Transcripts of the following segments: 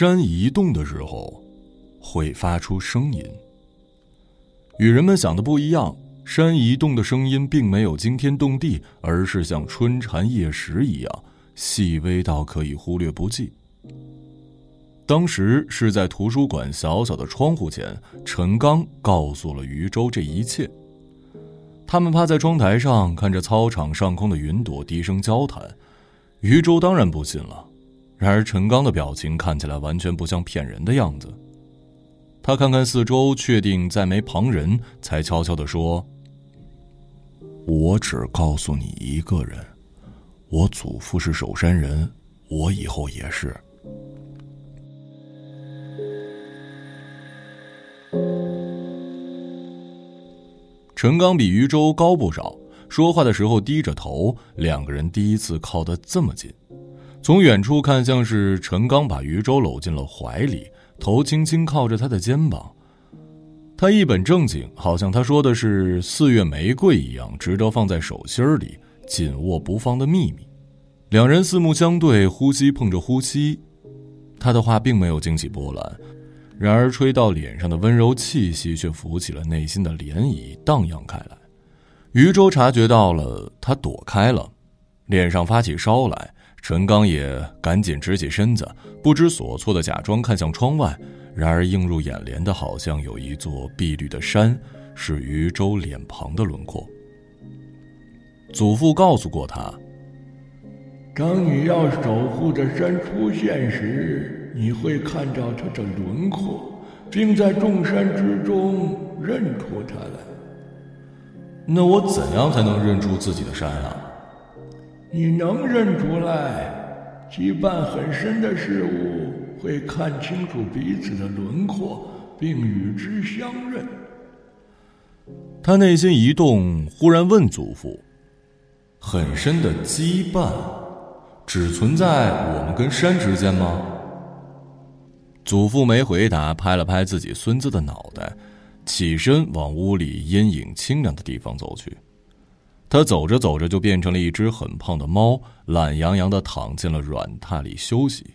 山移动的时候，会发出声音。与人们想的不一样，山移动的声音并没有惊天动地，而是像春蝉夜食一样细微到可以忽略不计。当时是在图书馆小小的窗户前，陈刚告诉了余舟这一切。他们趴在窗台上，看着操场上空的云朵，低声交谈。余舟当然不信了，然而陈刚的表情看起来完全不像骗人的样子。他看看四周，确定再没旁人，才悄悄地说：“我只告诉你一个人，我祖父是守山人，我以后也是。”陈刚比余舟高不少，说话的时候低着头，两个人第一次靠得这么近。从远处看，像是陈刚把余舟搂进了怀里，头轻轻靠着他的肩膀。他一本正经，好像他说的是四月玫瑰一样，值得放在手心里紧握不放的秘密。两人四目相对，呼吸碰着呼吸，他的话并没有惊起波澜。然而，吹到脸上的温柔气息却浮起了内心的涟漪，荡漾开来。余舟察觉到了，他躲开了，脸上发起烧来。陈刚也赶紧直起身子，不知所措的假装看向窗外。然而，映入眼帘的好像有一座碧绿的山，是余舟脸庞的轮廓。祖父告诉过他：“当你要守护的山出现时。”你会看到它的轮廓，并在众山之中认出它来。那我怎样才能认出自己的山啊？你能认出来，羁绊很深的事物会看清楚彼此的轮廓，并与之相认。他内心一动，忽然问祖父：“很深的羁绊，只存在我们跟山之间吗？”祖父没回答，拍了拍自己孙子的脑袋，起身往屋里阴影清凉的地方走去。他走着走着就变成了一只很胖的猫，懒洋洋的躺进了软榻里休息。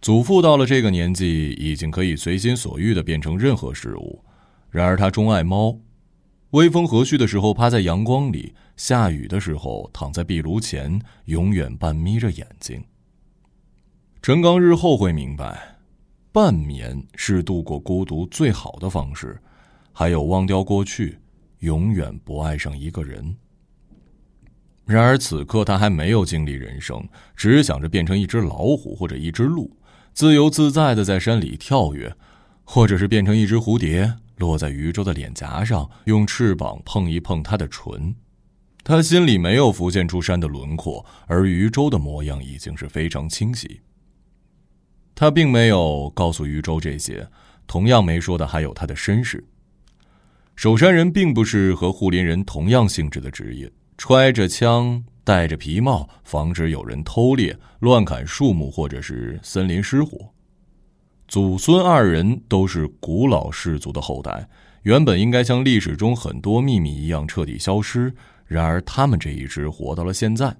祖父到了这个年纪，已经可以随心所欲的变成任何事物，然而他钟爱猫。微风和煦的时候趴在阳光里，下雨的时候躺在壁炉前，永远半眯着眼睛。陈刚日后会明白。半眠是度过孤独最好的方式，还有忘掉过去，永远不爱上一个人。然而此刻他还没有经历人生，只想着变成一只老虎或者一只鹿，自由自在的在山里跳跃，或者是变成一只蝴蝶，落在余舟的脸颊上，用翅膀碰一碰他的唇。他心里没有浮现出山的轮廓，而余舟的模样已经是非常清晰。他并没有告诉余舟这些，同样没说的还有他的身世。守山人并不是和护林人同样性质的职业，揣着枪，戴着皮帽，防止有人偷猎、乱砍树木或者是森林失火。祖孙二人都是古老氏族的后代，原本应该像历史中很多秘密一样彻底消失，然而他们这一支活到了现在。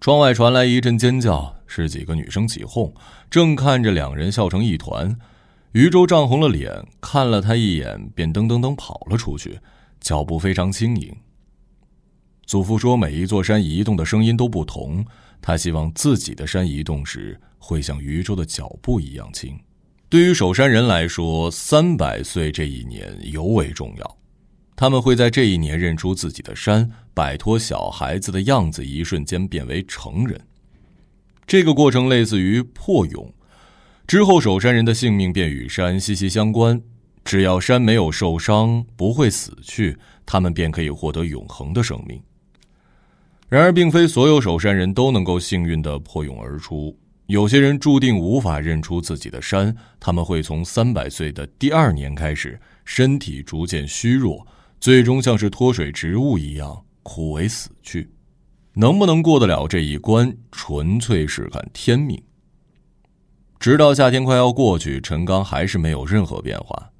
窗外传来一阵尖叫，是几个女生起哄，正看着两人笑成一团。余舟涨红了脸，看了他一眼，便噔噔噔跑了出去，脚步非常轻盈。祖父说：“每一座山移动的声音都不同，他希望自己的山移动时会像余舟的脚步一样轻。”对于守山人来说，三百岁这一年尤为重要。他们会在这一年认出自己的山，摆脱小孩子的样子，一瞬间变为成人。这个过程类似于破蛹，之后守山人的性命便与山息息相关。只要山没有受伤，不会死去，他们便可以获得永恒的生命。然而，并非所有守山人都能够幸运的破蛹而出，有些人注定无法认出自己的山。他们会从三百岁的第二年开始，身体逐渐虚弱。最终像是脱水植物一样枯萎死去，能不能过得了这一关，纯粹是看天命。直到夏天快要过去，陈刚还是没有任何变化。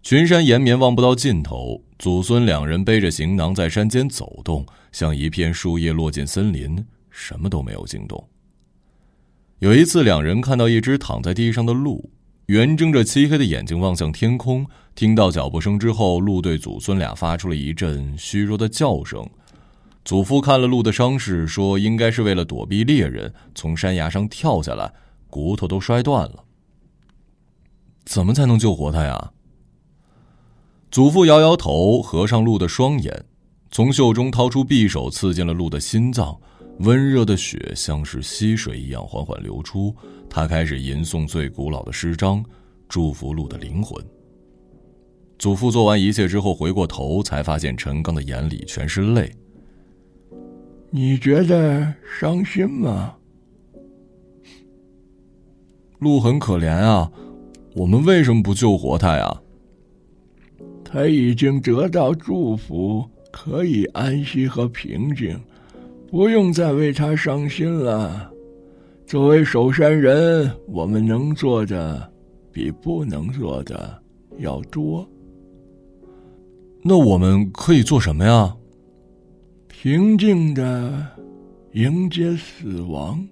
群山延绵望不到尽头，祖孙两人背着行囊在山间走动，像一片树叶落进森林，什么都没有惊动。有一次，两人看到一只躺在地上的鹿，圆睁着漆黑的眼睛望向天空。听到脚步声之后，鹿对祖孙俩发出了一阵虚弱的叫声。祖父看了鹿的伤势，说：“应该是为了躲避猎人，从山崖上跳下来，骨头都摔断了。怎么才能救活他呀？”祖父摇摇头，合上鹿的双眼，从袖中掏出匕首，刺进了鹿的心脏。温热的血像是溪水一样缓缓流出。他开始吟诵最古老的诗章，祝福鹿的灵魂。祖父做完一切之后，回过头，才发现陈刚的眼里全是泪。你觉得伤心吗？鹿很可怜啊，我们为什么不救活他呀？他已经得到祝福，可以安息和平静，不用再为他伤心了。作为守山人，我们能做的比不能做的要多。那我们可以做什么呀？平静的迎接死亡，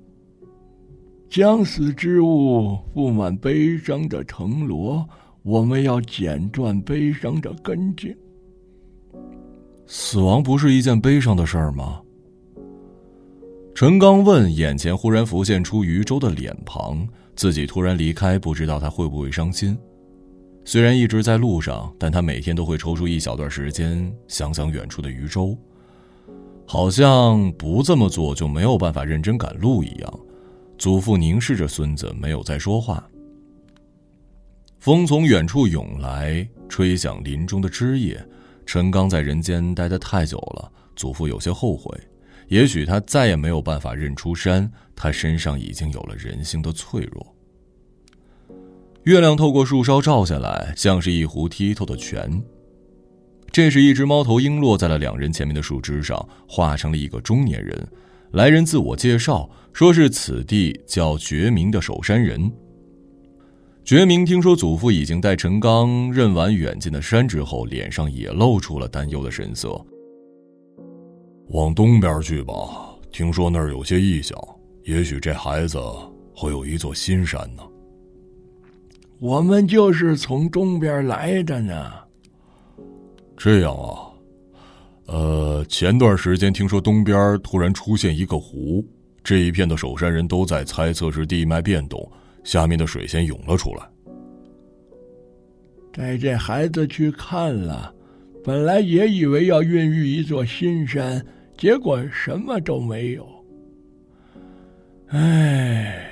将死之物布满悲伤的藤萝。我们要剪断悲伤的根茎。死亡不是一件悲伤的事儿吗？陈刚问，眼前忽然浮现出余舟的脸庞。自己突然离开，不知道他会不会伤心。虽然一直在路上，但他每天都会抽出一小段时间想想远处的余舟。好像不这么做就没有办法认真赶路一样。祖父凝视着孙子，没有再说话。风从远处涌来，吹响林中的枝叶。陈刚在人间待得太久了，祖父有些后悔。也许他再也没有办法认出山，他身上已经有了人性的脆弱。月亮透过树梢照下来，像是一壶剔透的泉。这时，一只猫头鹰落在了两人前面的树枝上，化成了一个中年人。来人自我介绍，说是此地叫觉明的守山人。觉明听说祖父已经带陈刚认完远近的山之后，脸上也露出了担忧的神色。往东边去吧，听说那儿有些异象，也许这孩子会有一座新山呢。我们就是从东边来的呢。这样啊，呃，前段时间听说东边突然出现一个湖，这一片的守山人都在猜测是地脉变动，下面的水先涌了出来。带这孩子去看了，本来也以为要孕育一座新山，结果什么都没有。唉，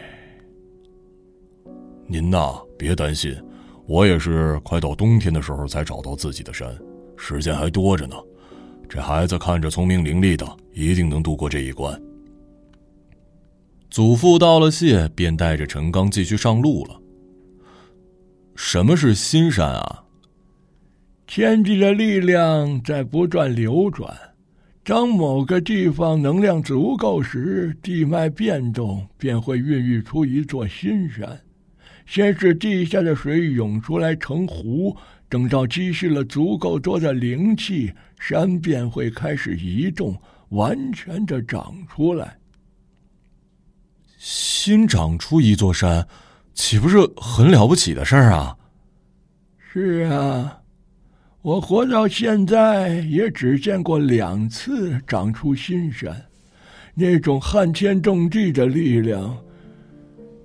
您呐，别担心，我也是快到冬天的时候才找到自己的山。时间还多着呢，这孩子看着聪明伶俐的，一定能度过这一关。祖父道了谢，便带着陈刚继续上路了。什么是新山啊？天地的力量在不断流转，当某个地方能量足够时，地脉变动便会孕育出一座新山。先是地下的水涌出来成湖。等到积蓄了足够多的灵气，山便会开始移动，完全的长出来。新长出一座山，岂不是很了不起的事儿啊？是啊，我活到现在也只见过两次长出新山，那种撼天动地的力量，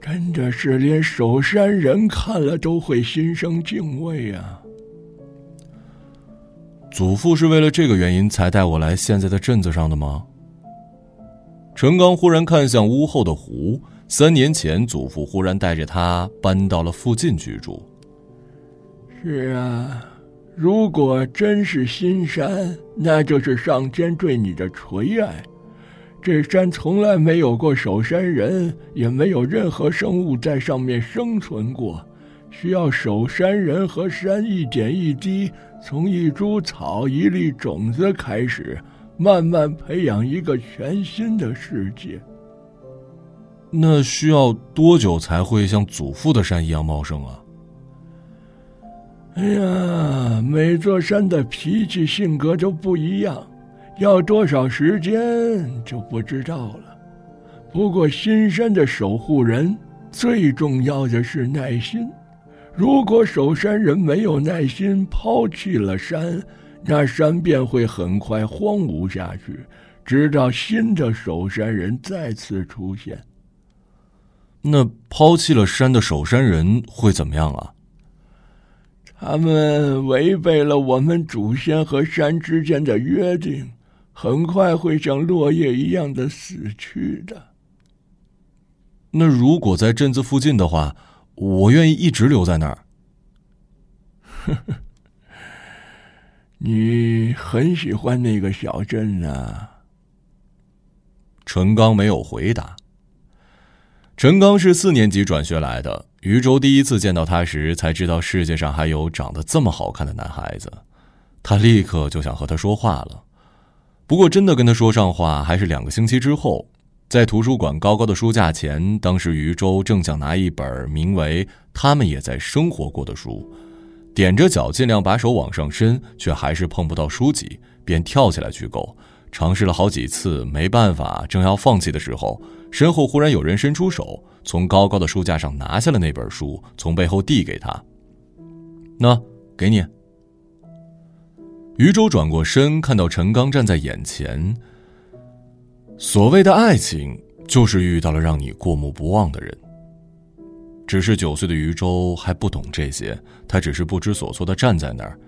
真的是连守山人看了都会心生敬畏啊。祖父是为了这个原因才带我来现在的镇子上的吗？陈刚忽然看向屋后的湖。三年前，祖父忽然带着他搬到了附近居住。是啊，如果真是新山，那就是上天对你的垂爱。这山从来没有过守山人，也没有任何生物在上面生存过。需要守山人和山一点一滴，从一株草、一粒种子开始，慢慢培养一个全新的世界。那需要多久才会像祖父的山一样茂盛啊？哎呀，每座山的脾气性格都不一样，要多少时间就不知道了。不过新山的守护人最重要的是耐心。如果守山人没有耐心，抛弃了山，那山便会很快荒芜下去，直到新的守山人再次出现。那抛弃了山的守山人会怎么样啊？他们违背了我们祖先和山之间的约定，很快会像落叶一样的死去的。那如果在镇子附近的话，我愿意一直留在那儿。呵呵，你很喜欢那个小镇啊？陈刚没有回答。陈刚是四年级转学来的，余舟第一次见到他时，才知道世界上还有长得这么好看的男孩子。他立刻就想和他说话了，不过真的跟他说上话，还是两个星期之后。在图书馆高高的书架前，当时余舟正想拿一本名为《他们也在生活过》的书，踮着脚尽量把手往上伸，却还是碰不到书籍，便跳起来去够。尝试了好几次，没办法，正要放弃的时候，身后忽然有人伸出手，从高高的书架上拿下了那本书，从背后递给他：“那，给你。”余舟转过身，看到陈刚站在眼前。所谓的爱情，就是遇到了让你过目不忘的人。只是九岁的余舟还不懂这些，他只是不知所措的站在那儿，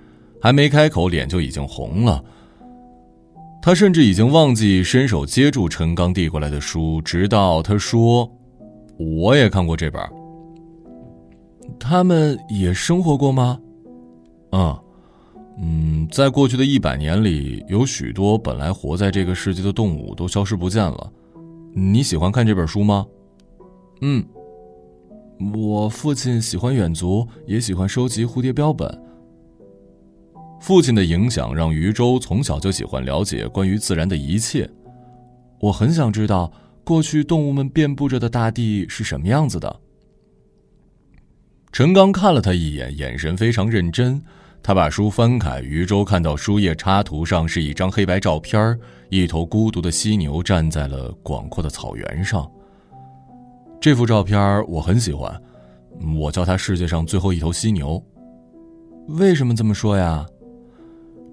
还没开口，脸就已经红了。他甚至已经忘记伸手接住陈刚递过来的书，直到他说：“我也看过这本。”他们也生活过吗？嗯。嗯，在过去的一百年里，有许多本来活在这个世界的动物都消失不见了。你喜欢看这本书吗？嗯，我父亲喜欢远足，也喜欢收集蝴蝶标本。父亲的影响让余舟从小就喜欢了解关于自然的一切。我很想知道过去动物们遍布着的大地是什么样子的。陈刚看了他一眼，眼神非常认真。他把书翻开，余舟看到书页插图上是一张黑白照片一头孤独的犀牛站在了广阔的草原上。这幅照片我很喜欢，我叫它世界上最后一头犀牛。为什么这么说呀？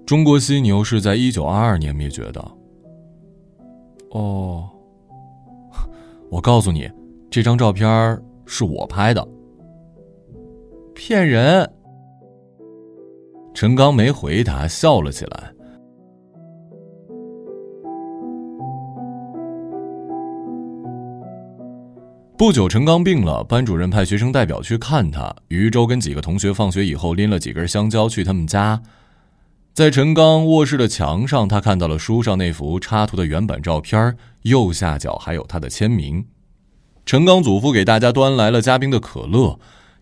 中国犀牛是在一九二二年灭绝的。哦，我告诉你，这张照片是我拍的。骗人！陈刚没回答，笑了起来。不久，陈刚病了，班主任派学生代表去看他。余舟跟几个同学放学以后拎了几根香蕉去他们家，在陈刚卧室的墙上，他看到了书上那幅插图的原版照片，右下角还有他的签名。陈刚祖父给大家端来了加冰的可乐。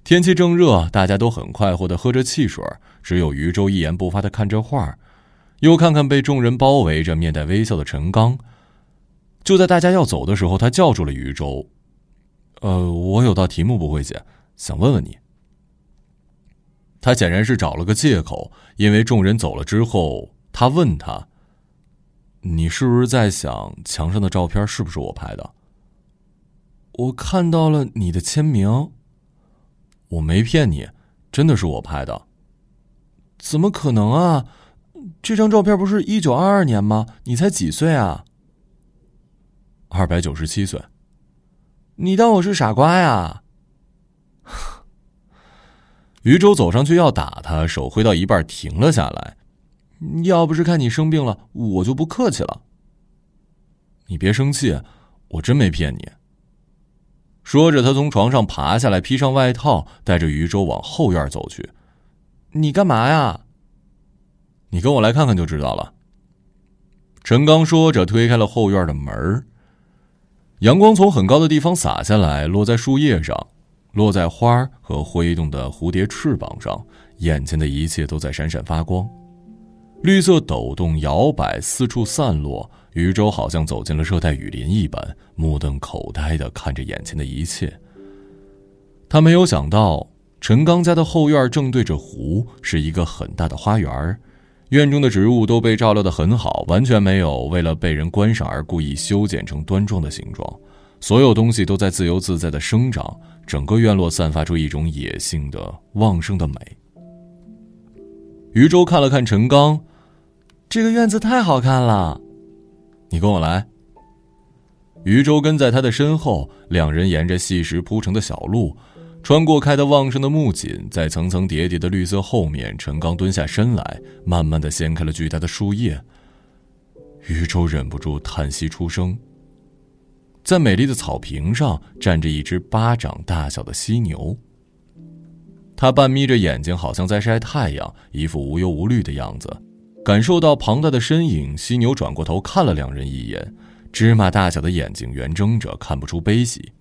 天气正热，大家都很快活的喝着汽水，只有余舟一言不发的看着画，又看看被众人包围着、面带微笑的陈刚。就在大家要走的时候，他叫住了余舟：“呃，我有道题目不会解，想问问你。”他显然是找了个借口，因为众人走了之后，他问他：“你是不是在想墙上的照片是不是我拍的？”我看到了你的签名。我没骗你，真的是我拍的。怎么可能啊？这张照片不是一九二二年吗？你才几岁啊？二百九十七岁。你当我是傻瓜呀？余舟走上去要打他，手挥到一半停了下来。要不是看你生病了，我就不客气了。你别生气，我真没骗你。说着，他从床上爬下来，披上外套，带着余舟往后院走去。你干嘛呀？你跟我来看看就知道了。陈刚说着，推开了后院的门阳光从很高的地方洒下来，落在树叶上，落在花和挥动的蝴蝶翅膀上，眼前的一切都在闪闪发光。绿色抖动、摇摆，四处散落。余舟好像走进了热带雨林一般，目瞪口呆的看着眼前的一切。他没有想到，陈刚家的后院正对着湖，是一个很大的花园。院中的植物都被照料的很好，完全没有为了被人观赏而故意修剪成端庄的形状。所有东西都在自由自在的生长，整个院落散发出一种野性的旺盛的美。余舟看了看陈刚，这个院子太好看了，你跟我来。余舟跟在他的身后，两人沿着细石铺成的小路，穿过开得旺盛的木槿，在层层叠叠的绿色后面，陈刚蹲下身来，慢慢的掀开了巨大的树叶。余舟忍不住叹息出声。在美丽的草坪上站着一只巴掌大小的犀牛。他半眯着眼睛，好像在晒太阳，一副无忧无虑的样子。感受到庞大的身影，犀牛转过头看了两人一眼，芝麻大小的眼睛圆睁着，看不出悲喜。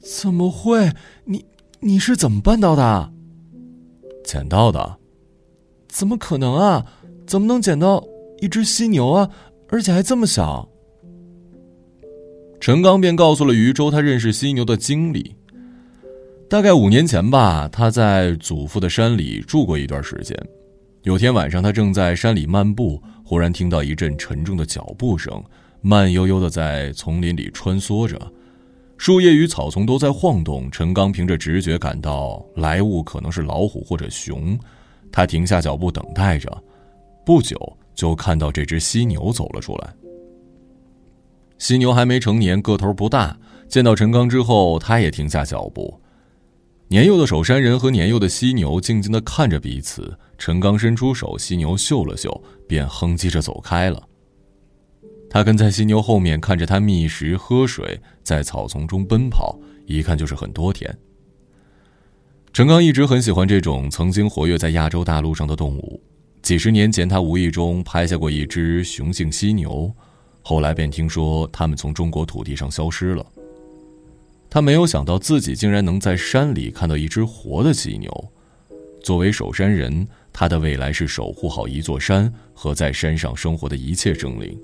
怎么会？你你是怎么办到的？捡到的？怎么可能啊？怎么能捡到一只犀牛啊？而且还这么小？陈刚便告诉了余舟他认识犀牛的经历。大概五年前吧，他在祖父的山里住过一段时间。有天晚上，他正在山里漫步，忽然听到一阵沉重的脚步声，慢悠悠的在丛林里穿梭着，树叶与草丛都在晃动。陈刚凭着直觉感到来物可能是老虎或者熊，他停下脚步等待着，不久就看到这只犀牛走了出来。犀牛还没成年，个头不大。见到陈刚之后，他也停下脚步。年幼的守山人和年幼的犀牛静静的看着彼此。陈刚伸出手，犀牛嗅了嗅，便哼唧着走开了。他跟在犀牛后面，看着它觅食、喝水，在草丛中奔跑，一看就是很多天。陈刚一直很喜欢这种曾经活跃在亚洲大陆上的动物。几十年前，他无意中拍下过一只雄性犀牛。后来便听说他们从中国土地上消失了。他没有想到自己竟然能在山里看到一只活的犀牛。作为守山人，他的未来是守护好一座山和在山上生活的一切生灵。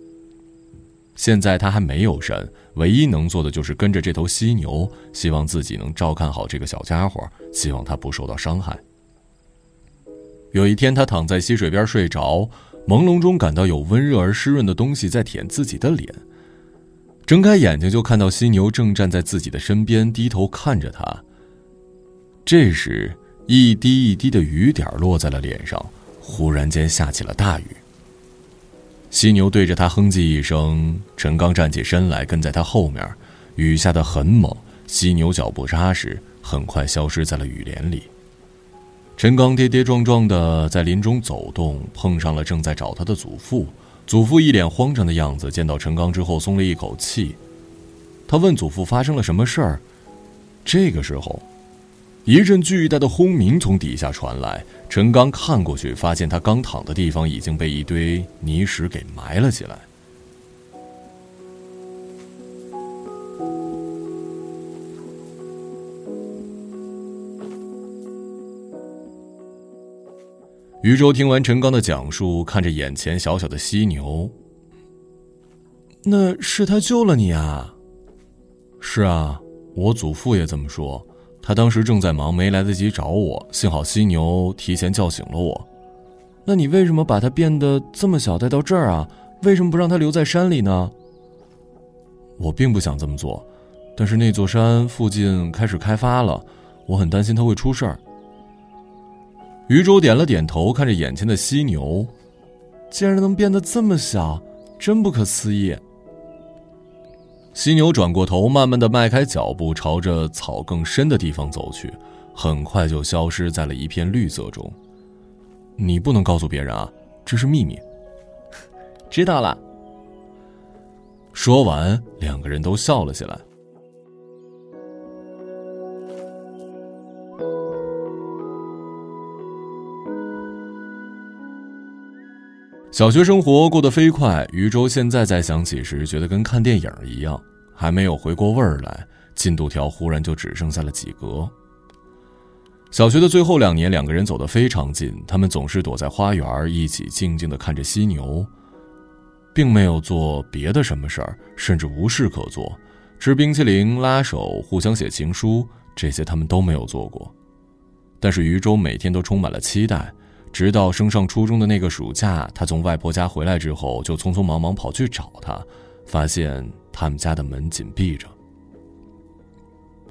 现在他还没有山，唯一能做的就是跟着这头犀牛，希望自己能照看好这个小家伙，希望他不受到伤害。有一天，他躺在溪水边睡着。朦胧中感到有温热而湿润的东西在舔自己的脸。睁开眼睛就看到犀牛正站在自己的身边，低头看着他。这时，一滴一滴的雨点落在了脸上，忽然间下起了大雨。犀牛对着他哼唧一声，陈刚站起身来跟在他后面。雨下得很猛，犀牛脚步扎实，很快消失在了雨帘里。陈刚跌跌撞撞的在林中走动，碰上了正在找他的祖父。祖父一脸慌张的样子，见到陈刚之后松了一口气。他问祖父发生了什么事儿。这个时候，一阵巨大的轰鸣从底下传来。陈刚看过去，发现他刚躺的地方已经被一堆泥石给埋了起来。余舟听完陈刚的讲述，看着眼前小小的犀牛。那是他救了你啊？是啊，我祖父也这么说。他当时正在忙，没来得及找我，幸好犀牛提前叫醒了我。那你为什么把它变得这么小带到这儿啊？为什么不让它留在山里呢？我并不想这么做，但是那座山附近开始开发了，我很担心它会出事儿。余舟点了点头，看着眼前的犀牛，竟然能变得这么小，真不可思议。犀牛转过头，慢慢的迈开脚步，朝着草更深的地方走去，很快就消失在了一片绿色中。你不能告诉别人啊，这是秘密。知道了。说完，两个人都笑了起来。小学生活过得飞快，余舟现在再想起时，觉得跟看电影一样，还没有回过味儿来，进度条忽然就只剩下了几格。小学的最后两年，两个人走得非常近，他们总是躲在花园一起静静地看着犀牛，并没有做别的什么事儿，甚至无事可做，吃冰淇淋、拉手、互相写情书，这些他们都没有做过。但是余舟每天都充满了期待。直到升上初中的那个暑假，他从外婆家回来之后，就匆匆忙忙跑去找他，发现他们家的门紧闭着。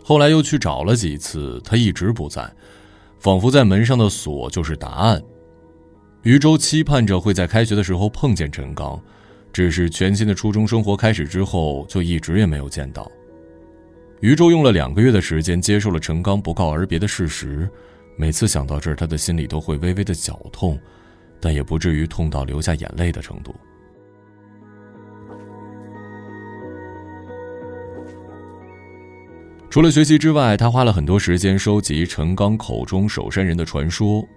后来又去找了几次，他一直不在，仿佛在门上的锁就是答案。余舟期盼着会在开学的时候碰见陈刚，只是全新的初中生活开始之后，就一直也没有见到。余舟用了两个月的时间接受了陈刚不告而别的事实，每次想到这儿，他的心里都会微微的绞痛，但也不至于痛到流下眼泪的程度。除了学习之外，他花了很多时间收集陈刚口中守山人的传说，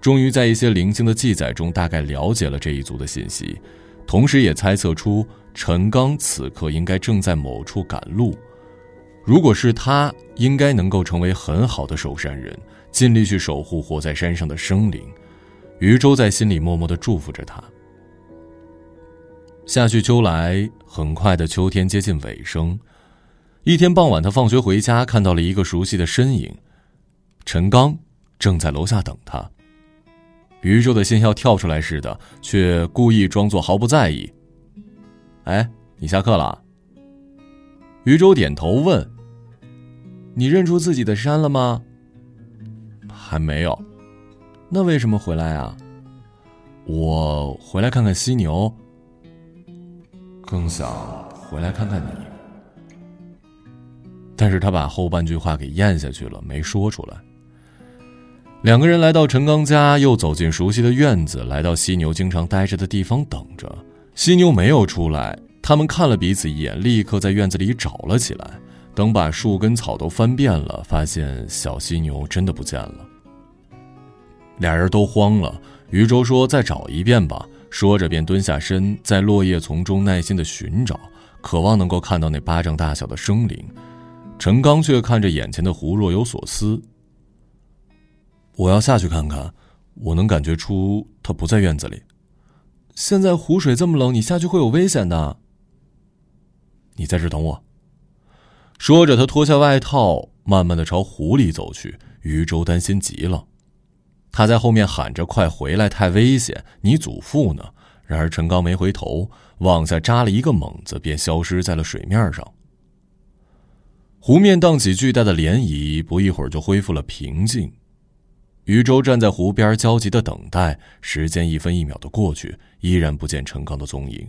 终于在一些零星的记载中大概了解了这一族的信息，同时也猜测出陈刚此刻应该正在某处赶路。如果是他，应该能够成为很好的守山人，尽力去守护活在山上的生灵。余舟在心里默默的祝福着他。夏去秋来，很快的秋天接近尾声。一天傍晚，他放学回家，看到了一个熟悉的身影，陈刚正在楼下等他。余舟的心要跳出来似的，却故意装作毫不在意。“哎，你下课了？”余舟点头问：“你认出自己的山了吗？”“还没有。”“那为什么回来啊？”“我回来看看犀牛，更想回来看看你。”但是他把后半句话给咽下去了，没说出来。两个人来到陈刚家，又走进熟悉的院子，来到犀牛经常待着的地方等着。犀牛没有出来，他们看了彼此一眼，立刻在院子里找了起来。等把树根草都翻遍了，发现小犀牛真的不见了。俩人都慌了。余舟说：“再找一遍吧。”说着便蹲下身，在落叶丛中耐心的寻找，渴望能够看到那巴掌大小的生灵。陈刚却看着眼前的湖，若有所思。我要下去看看，我能感觉出他不在院子里。现在湖水这么冷，你下去会有危险的。你在这等我。说着，他脱下外套，慢慢的朝湖里走去。余舟担心极了，他在后面喊着：“快回来，太危险！你祖父呢？”然而陈刚没回头，往下扎了一个猛子，便消失在了水面上。湖面荡起巨大的涟漪，不一会儿就恢复了平静。余舟站在湖边，焦急的等待。时间一分一秒的过去，依然不见陈刚的踪影。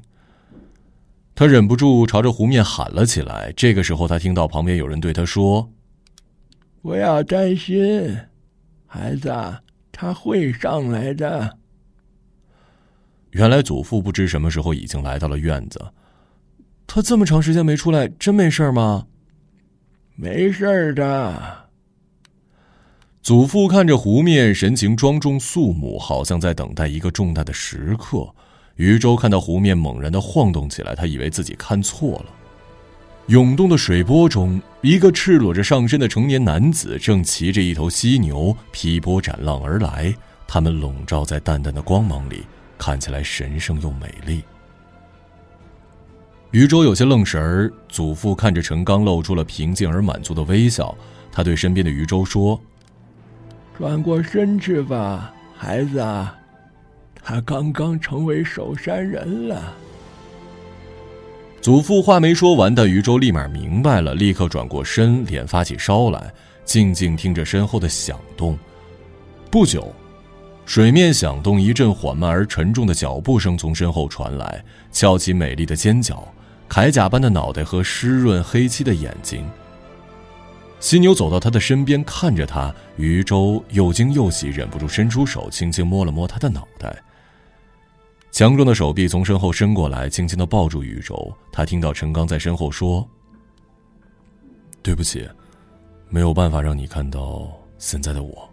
他忍不住朝着湖面喊了起来。这个时候，他听到旁边有人对他说：“不要担心，孩子，他会上来的。”原来祖父不知什么时候已经来到了院子。他这么长时间没出来，真没事吗？没事的。祖父看着湖面，神情庄重肃穆，好像在等待一个重大的时刻。余舟看到湖面猛然的晃动起来，他以为自己看错了。涌动的水波中，一个赤裸着上身的成年男子正骑着一头犀牛劈波斩浪而来，他们笼罩在淡淡的光芒里，看起来神圣又美丽。余舟有些愣神儿，祖父看着陈刚，露出了平静而满足的微笑。他对身边的余舟说：“转过身去吧，孩子，他刚刚成为守山人了。”祖父话没说完，但余舟立马明白了，立刻转过身，脸发起烧来，静静听着身后的响动。不久。水面响动，一阵缓慢而沉重的脚步声从身后传来，翘起美丽的尖角，铠甲般的脑袋和湿润黑漆的眼睛。犀牛走到他的身边，看着他，余舟又惊又喜，忍不住伸出手，轻轻摸了摸他的脑袋。强壮的手臂从身后伸过来，轻轻的抱住余舟。他听到陈刚在身后说：“对不起，没有办法让你看到现在的我。”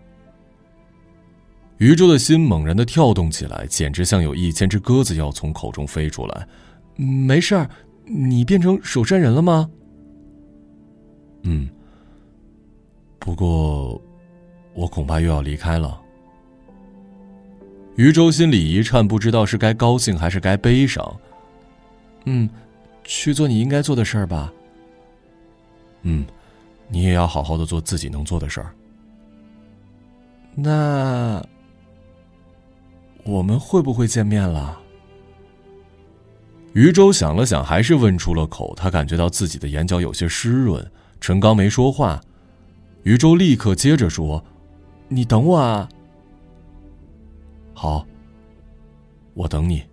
余舟的心猛然的跳动起来，简直像有一千只鸽子要从口中飞出来。没事儿，你变成守山人了吗？嗯。不过，我恐怕又要离开了。余舟心里一颤，不知道是该高兴还是该悲伤。嗯，去做你应该做的事儿吧。嗯，你也要好好的做自己能做的事儿。那。我们会不会见面了？余舟想了想，还是问出了口。他感觉到自己的眼角有些湿润。陈刚没说话，余舟立刻接着说：“你等我啊。”“好，我等你。”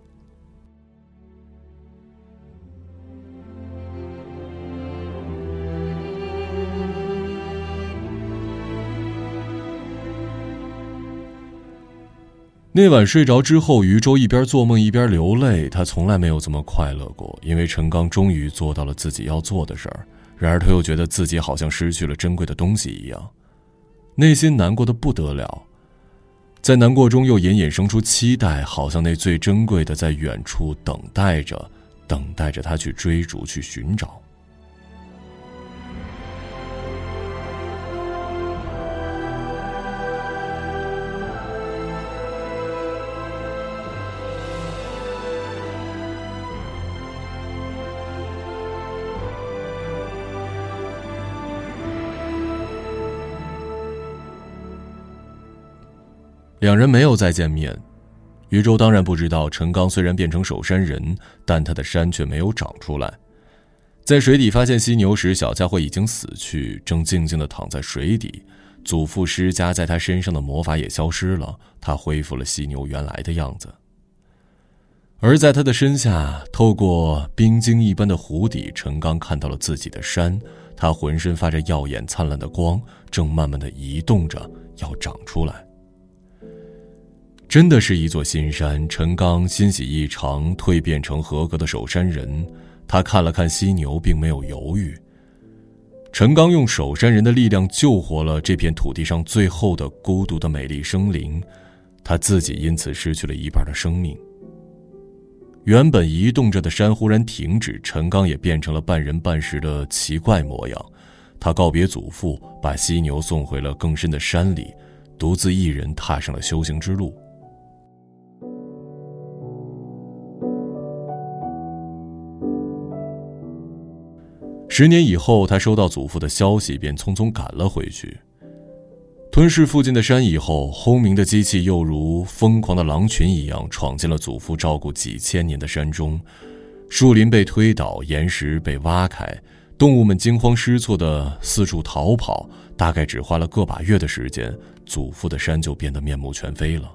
那晚睡着之后，余舟一边做梦一边流泪。他从来没有这么快乐过，因为陈刚终于做到了自己要做的事儿。然而，他又觉得自己好像失去了珍贵的东西一样，内心难过的不得了。在难过中，又隐隐生出期待，好像那最珍贵的在远处等待着，等待着他去追逐、去寻找。两人没有再见面，余舟当然不知道，陈刚虽然变成守山人，但他的山却没有长出来。在水底发现犀牛时，小家伙已经死去，正静静的躺在水底。祖父施加在他身上的魔法也消失了，他恢复了犀牛原来的样子。而在他的身下，透过冰晶一般的湖底，陈刚看到了自己的山，他浑身发着耀眼灿烂的光，正慢慢的移动着，要长出来。真的是一座新山，陈刚欣喜异常，蜕变成合格的守山人。他看了看犀牛，并没有犹豫。陈刚用守山人的力量救活了这片土地上最后的孤独的美丽生灵，他自己因此失去了一半的生命。原本移动着的山忽然停止，陈刚也变成了半人半石的奇怪模样。他告别祖父，把犀牛送回了更深的山里，独自一人踏上了修行之路。十年以后，他收到祖父的消息，便匆匆赶了回去。吞噬附近的山以后，轰鸣的机器又如疯狂的狼群一样闯进了祖父照顾几千年的山中。树林被推倒，岩石被挖开，动物们惊慌失措的四处逃跑。大概只花了个把月的时间，祖父的山就变得面目全非了。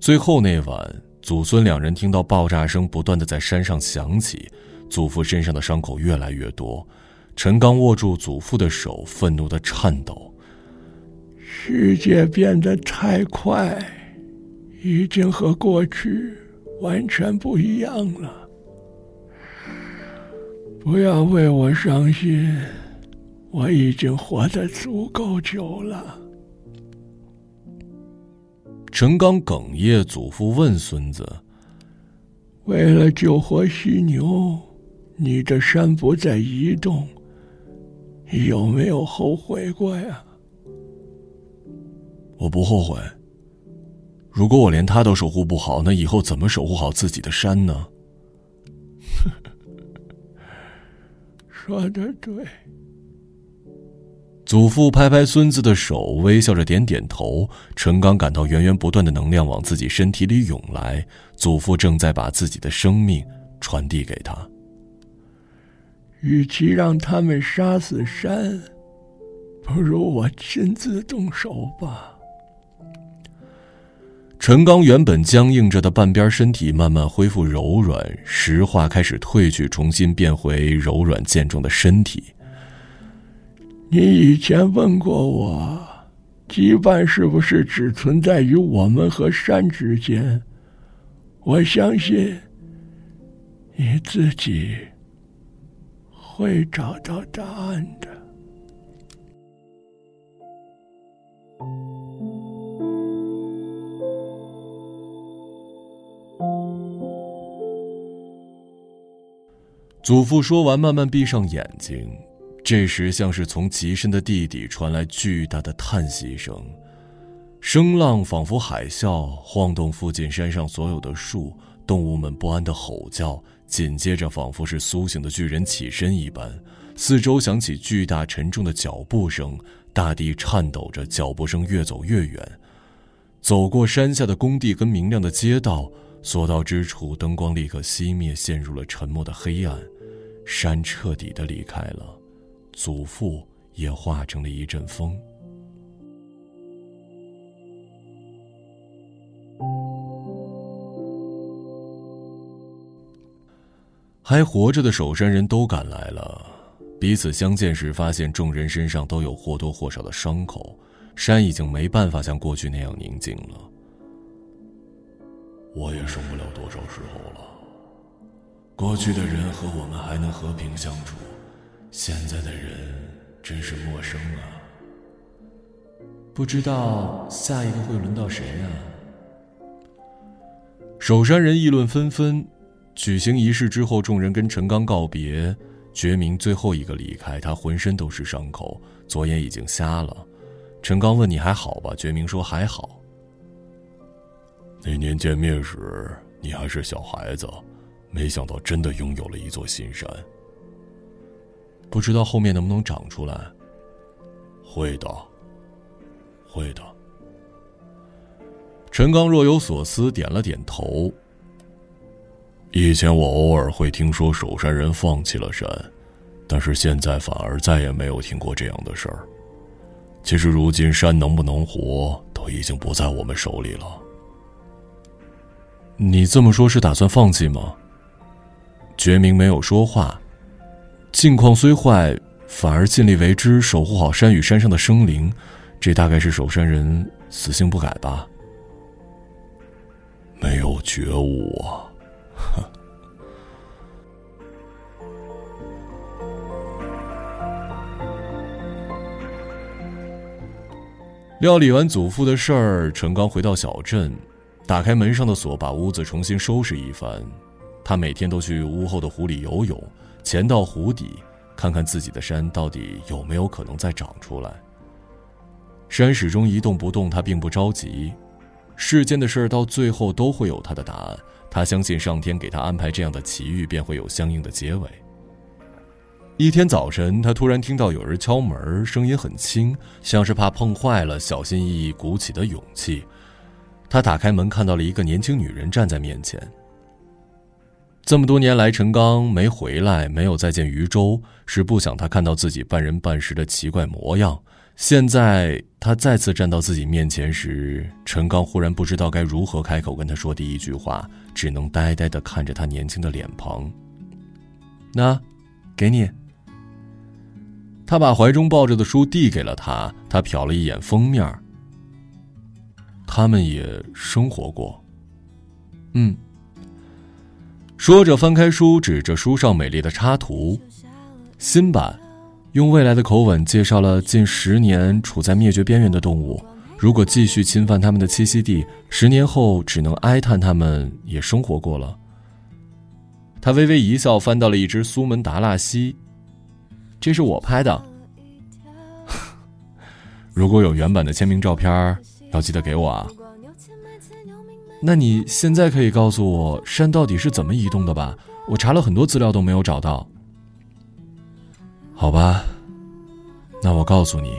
最后那晚，祖孙两人听到爆炸声不断的在山上响起。祖父身上的伤口越来越多，陈刚握住祖父的手，愤怒的颤抖。世界变得太快，已经和过去完全不一样了。不要为我伤心，我已经活得足够久了。陈刚哽咽，祖父问孙子：“为了救活犀牛。”你的山不再移动，有没有后悔过呀？我不后悔。如果我连他都守护不好，那以后怎么守护好自己的山呢？说的对。祖父拍拍孙子的手，微笑着点点头。陈刚感到源源不断的能量往自己身体里涌来，祖父正在把自己的生命传递给他。与其让他们杀死山，不如我亲自动手吧。陈刚原本僵硬着的半边身体慢慢恢复柔软，石化开始褪去，重新变回柔软健壮的身体。你以前问过我，羁绊是不是只存在于我们和山之间？我相信你自己。会找到答案的。祖父说完，慢慢闭上眼睛。这时，像是从极深的地底传来巨大的叹息声，声浪仿佛海啸，晃动附近山上所有的树，动物们不安的吼叫。紧接着，仿佛是苏醒的巨人起身一般，四周响起巨大沉重的脚步声，大地颤抖着，脚步声越走越远。走过山下的工地跟明亮的街道，所到之处，灯光立刻熄灭，陷入了沉默的黑暗。山彻底的离开了，祖父也化成了一阵风。还活着的守山人都赶来了，彼此相见时，发现众人身上都有或多或少的伤口，山已经没办法像过去那样宁静了。我也剩不了多少时候了。过去的人和我们还能和平相处，现在的人真是陌生啊！不知道下一个会轮到谁呀？守山人议论纷纷。举行仪式之后，众人跟陈刚告别。觉明最后一个离开，他浑身都是伤口，左眼已经瞎了。陈刚问：“你还好吧？”觉明说：“还好。”那年见面时，你还是小孩子，没想到真的拥有了一座新山。不知道后面能不能长出来？会的，会的。陈刚若有所思，点了点头。以前我偶尔会听说守山人放弃了山，但是现在反而再也没有听过这样的事儿。其实如今山能不能活，都已经不在我们手里了。你这么说，是打算放弃吗？觉明没有说话。境况虽坏，反而尽力为之，守护好山与山上的生灵，这大概是守山人死性不改吧。没有觉悟啊。呵 料理完祖父的事儿，陈刚回到小镇，打开门上的锁，把屋子重新收拾一番。他每天都去屋后的湖里游泳，潜到湖底，看看自己的山到底有没有可能再长出来。山始终一动不动，他并不着急。世间的事儿到最后都会有他的答案。他相信上天给他安排这样的奇遇，便会有相应的结尾。一天早晨，他突然听到有人敲门，声音很轻，像是怕碰坏了，小心翼翼鼓起的勇气。他打开门，看到了一个年轻女人站在面前。这么多年来，陈刚没回来，没有再见余舟，是不想他看到自己半人半尸的奇怪模样。现在他再次站到自己面前时，陈刚忽然不知道该如何开口跟他说第一句话，只能呆呆的看着他年轻的脸庞。那，给你。他把怀中抱着的书递给了他，他瞟了一眼封面。他们也生活过。嗯。说着翻开书，指着书上美丽的插图，新版，用未来的口吻介绍了近十年处在灭绝边缘的动物，如果继续侵犯他们的栖息地，十年后只能哀叹他们也生活过了。他微微一笑，翻到了一只苏门答腊蜥。这是我拍的。如果有原版的签名照片，要记得给我啊。那你现在可以告诉我山到底是怎么移动的吧？我查了很多资料都没有找到。好吧，那我告诉你，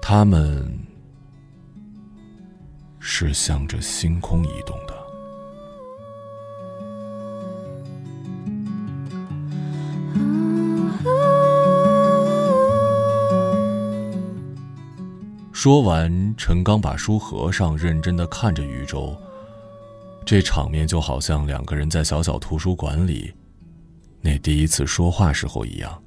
他们是向着星空移动的。说完，陈刚把书合上，认真的看着余舟。这场面就好像两个人在小小图书馆里，那第一次说话时候一样。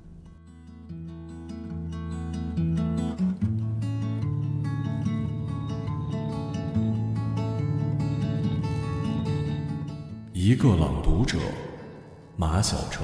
一个朗读者，马晓成。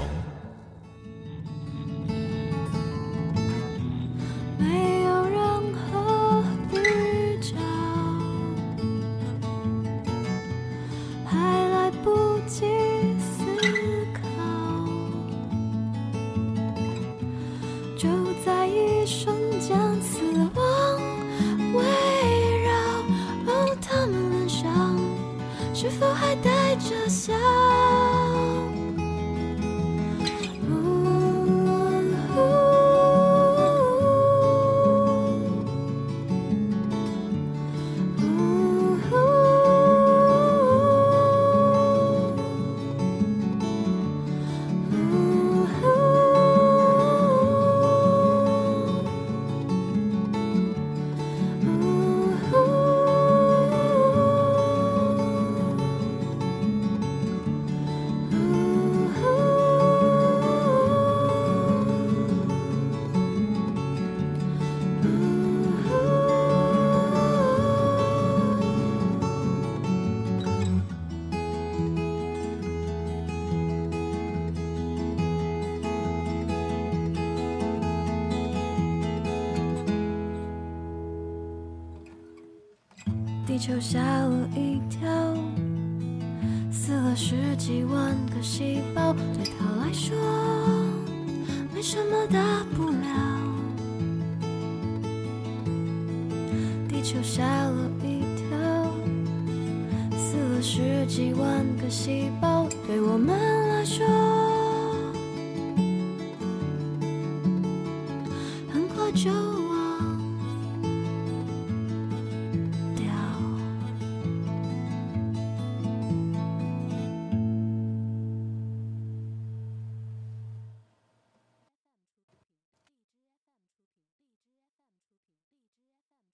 地球吓了一跳，死了十几万个细胞，对他来说没什么大不了。地球吓了一跳，死了十几万个细胞，